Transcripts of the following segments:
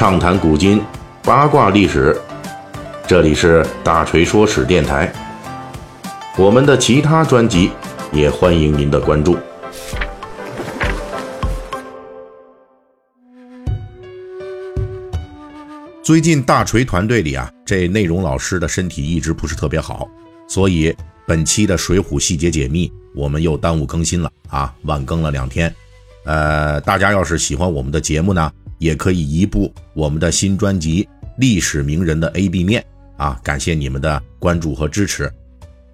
畅谈古今，八卦历史。这里是大锤说史电台。我们的其他专辑也欢迎您的关注。最近大锤团队里啊，这内容老师的身体一直不是特别好，所以本期的《水浒细节解密》我们又耽误更新了啊，晚更了两天。呃，大家要是喜欢我们的节目呢，也可以移步我们的新专辑《历史名人的 A B 面》啊，感谢你们的关注和支持。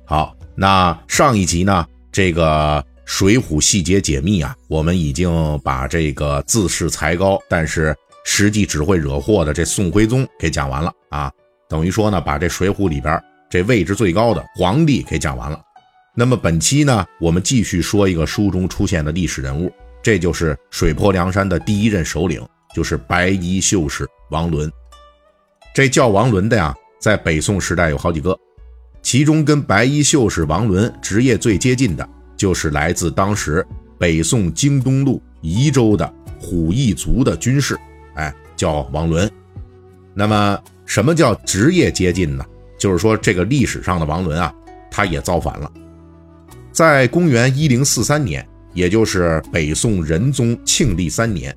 好，那上一集呢，这个《水浒细节解密》啊，我们已经把这个自恃才高，但是实际只会惹祸的这宋徽宗给讲完了啊，等于说呢，把这《水浒》里边这位置最高的皇帝给讲完了。那么本期呢，我们继续说一个书中出现的历史人物。这就是水泊梁山的第一任首领，就是白衣秀士王伦。这叫王伦的呀，在北宋时代有好几个，其中跟白衣秀士王伦职业最接近的，就是来自当时北宋京东路宜州的虎翼族的军士，哎，叫王伦。那么，什么叫职业接近呢？就是说，这个历史上的王伦啊，他也造反了，在公元一零四三年。也就是北宋仁宗庆历三年，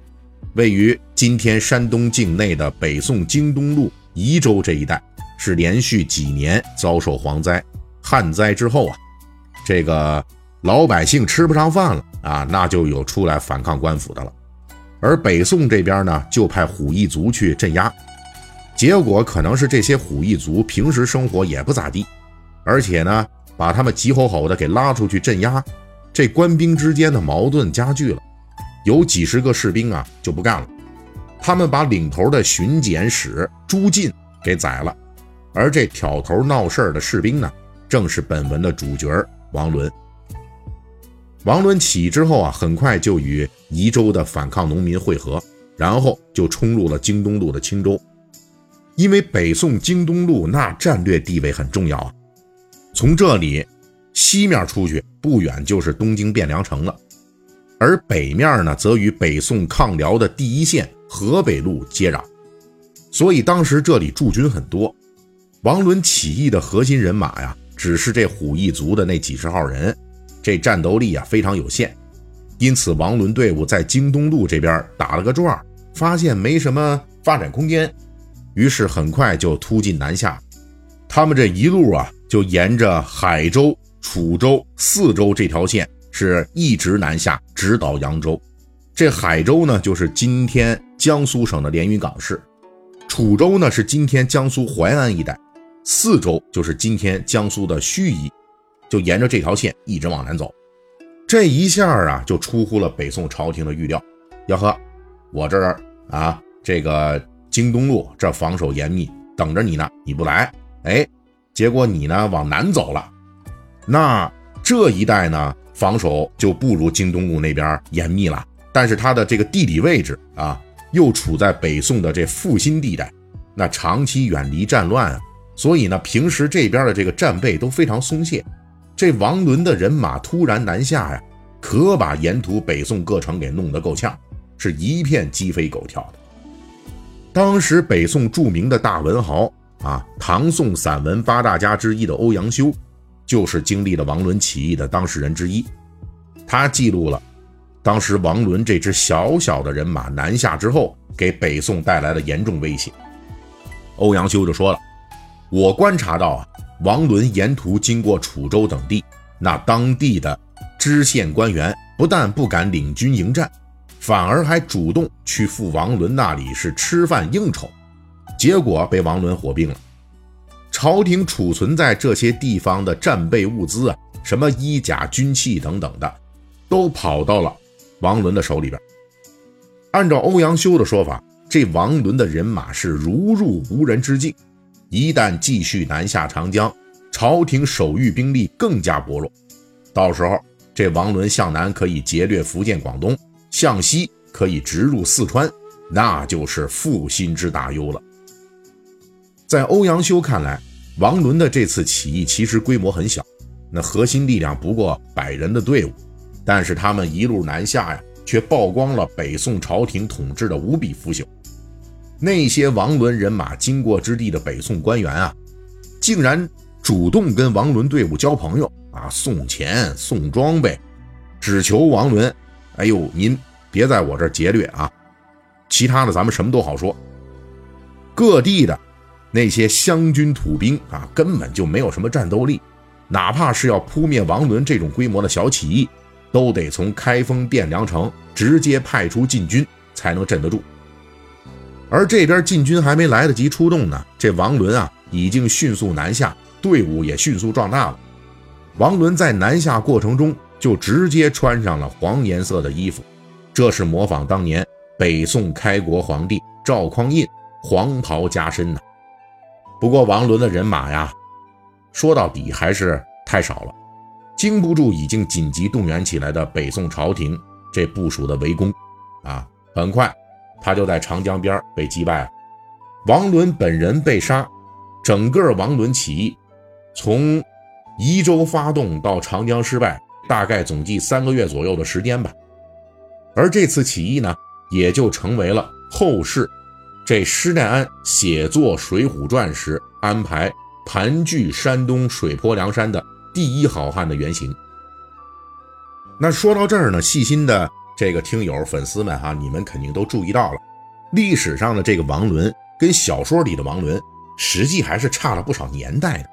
位于今天山东境内的北宋京东路宜州这一带，是连续几年遭受蝗灾、旱灾之后啊，这个老百姓吃不上饭了啊，那就有出来反抗官府的了。而北宋这边呢，就派虎翼族去镇压，结果可能是这些虎翼族平时生活也不咋地，而且呢，把他们急吼吼的给拉出去镇压。这官兵之间的矛盾加剧了，有几十个士兵啊就不干了，他们把领头的巡检使朱进给宰了，而这挑头闹事儿的士兵呢，正是本文的主角王伦。王伦起义之后啊，很快就与宜州的反抗农民会合，然后就冲入了京东路的青州，因为北宋京东路那战略地位很重要啊，从这里。西面出去不远就是东京汴梁城了，而北面呢，则与北宋抗辽的第一线河北路接壤，所以当时这里驻军很多。王伦起义的核心人马呀，只是这虎翼族的那几十号人，这战斗力啊非常有限，因此王伦队伍在京东路这边打了个转，发现没什么发展空间，于是很快就突进南下。他们这一路啊，就沿着海州。楚州、泗州这条线是一直南下，直捣扬州。这海州呢，就是今天江苏省的连云港市；楚州呢，是今天江苏淮安一带；泗州就是今天江苏的盱眙。就沿着这条线一直往南走。这一下啊，就出乎了北宋朝廷的预料。吆喝，我这儿啊，这个京东路这防守严密，等着你呢，你不来，哎，结果你呢往南走了。那这一带呢，防守就不如京东路那边严密了。但是它的这个地理位置啊，又处在北宋的这腹心地带，那长期远离战乱，所以呢，平时这边的这个战备都非常松懈。这王伦的人马突然南下呀，可把沿途北宋各城给弄得够呛，是一片鸡飞狗跳的。当时北宋著名的大文豪啊，唐宋散文八大家之一的欧阳修。就是经历了王伦起义的当事人之一，他记录了当时王伦这支小小的人马南下之后，给北宋带来了严重威胁。欧阳修就说了：“我观察到啊，王伦沿途经过楚州等地，那当地的知县官员不但不敢领军迎战，反而还主动去赴王伦那里是吃饭应酬，结果被王伦火并了。”朝廷储存在这些地方的战备物资啊，什么衣甲、军器等等的，都跑到了王伦的手里边。按照欧阳修的说法，这王伦的人马是如入无人之境，一旦继续南下长江，朝廷守御兵力更加薄弱。到时候，这王伦向南可以劫掠福建、广东，向西可以直入四川，那就是负心之大忧了。在欧阳修看来，王伦的这次起义其实规模很小，那核心力量不过百人的队伍，但是他们一路南下呀，却曝光了北宋朝廷统治的无比腐朽。那些王伦人马经过之地的北宋官员啊，竟然主动跟王伦队伍交朋友啊，送钱送装备，只求王伦，哎呦，您别在我这劫掠啊，其他的咱们什么都好说。各地的那些湘军土兵啊，根本就没有什么战斗力，哪怕是要扑灭王伦这种规模的小起义，都得从开封汴梁城直接派出禁军才能镇得住。而这边禁军还没来得及出动呢，这王伦啊已经迅速南下，队伍也迅速壮大了。王伦在南下过程中就直接穿上了黄颜色的衣服，这是模仿当年北宋开国皇帝赵匡胤黄袍加身呢。不过王伦的人马呀，说到底还是太少了，经不住已经紧急动员起来的北宋朝廷这部署的围攻啊，很快。他就在长江边被击败了，王伦本人被杀，整个王伦起义从宜州发动到长江失败，大概总计三个月左右的时间吧。而这次起义呢，也就成为了后世这施耐庵写作《水浒传》时安排盘踞山东水泊梁山的第一好汉的原型。那说到这儿呢，细心的。这个听友粉丝们哈，你们肯定都注意到了，历史上的这个王伦跟小说里的王伦，实际还是差了不少年代的。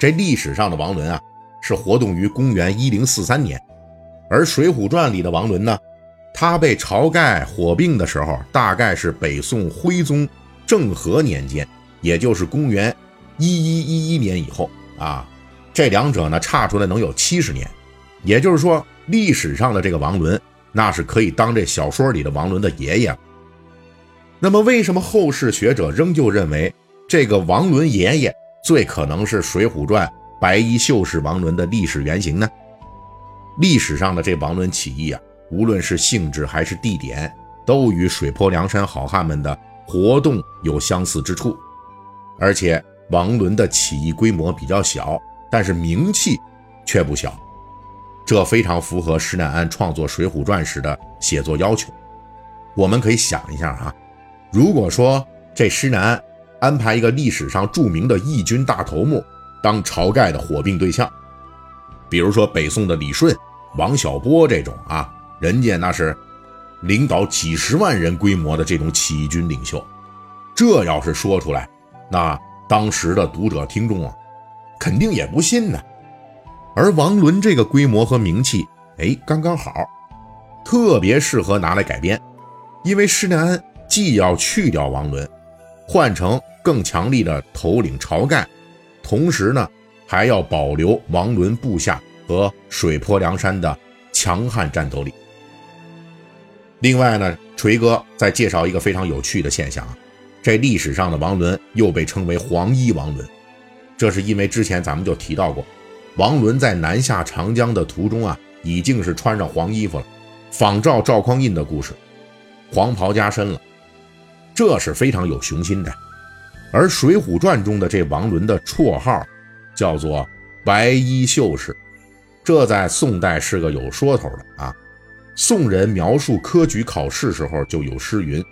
这历史上的王伦啊，是活动于公元一零四三年，而《水浒传》里的王伦呢，他被晁盖火并的时候，大概是北宋徽宗政和年间，也就是公元一一一一年以后啊。这两者呢，差出来能有七十年，也就是说，历史上的这个王伦。那是可以当这小说里的王伦的爷爷。那么，为什么后世学者仍旧认为这个王伦爷爷最可能是《水浒传》白衣秀士王伦的历史原型呢？历史上的这王伦起义啊，无论是性质还是地点，都与水泊梁山好汉们的活动有相似之处。而且，王伦的起义规模比较小，但是名气却不小。这非常符合施耐庵创作《水浒传》时的写作要求。我们可以想一下啊，如果说这施耐庵安排一个历史上著名的义军大头目当晁盖的火并对象，比如说北宋的李顺、王小波这种啊，人家那是领导几十万人规模的这种起义军领袖，这要是说出来，那当时的读者听众啊，肯定也不信呢。而王伦这个规模和名气，哎，刚刚好，特别适合拿来改编。因为施耐庵既要去掉王伦，换成更强力的头领晁盖，同时呢，还要保留王伦部下和水泊梁山的强悍战斗力。另外呢，锤哥再介绍一个非常有趣的现象啊，这历史上的王伦又被称为黄衣王伦，这是因为之前咱们就提到过。王伦在南下长江的途中啊，已经是穿上黄衣服了，仿照赵匡胤的故事，黄袍加身了，这是非常有雄心的。而《水浒传》中的这王伦的绰号叫做白衣秀士，这在宋代是个有说头的啊。宋人描述科举考试时候就有诗云：“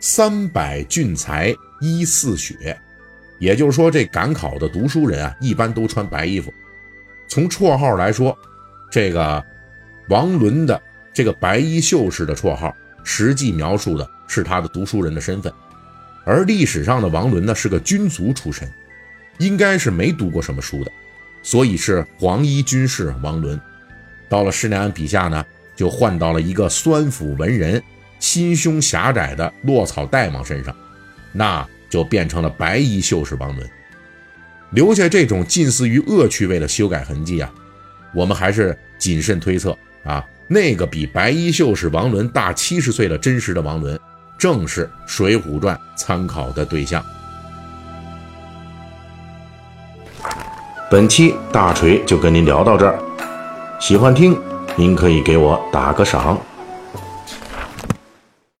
三百俊才衣似雪”，也就是说，这赶考的读书人啊，一般都穿白衣服。从绰号来说，这个王伦的这个白衣秀士的绰号，实际描述的是他的读书人的身份。而历史上的王伦呢，是个军卒出身，应该是没读过什么书的，所以是黄衣军士王伦。到了施耐庵笔下呢，就换到了一个酸腐文人、心胸狭窄的落草大王身上，那就变成了白衣秀士王伦。留下这种近似于恶趣味的修改痕迹啊，我们还是谨慎推测啊，那个比白衣秀士王伦大七十岁的真实的王伦，正是《水浒传》参考的对象。本期大锤就跟您聊到这儿，喜欢听您可以给我打个赏。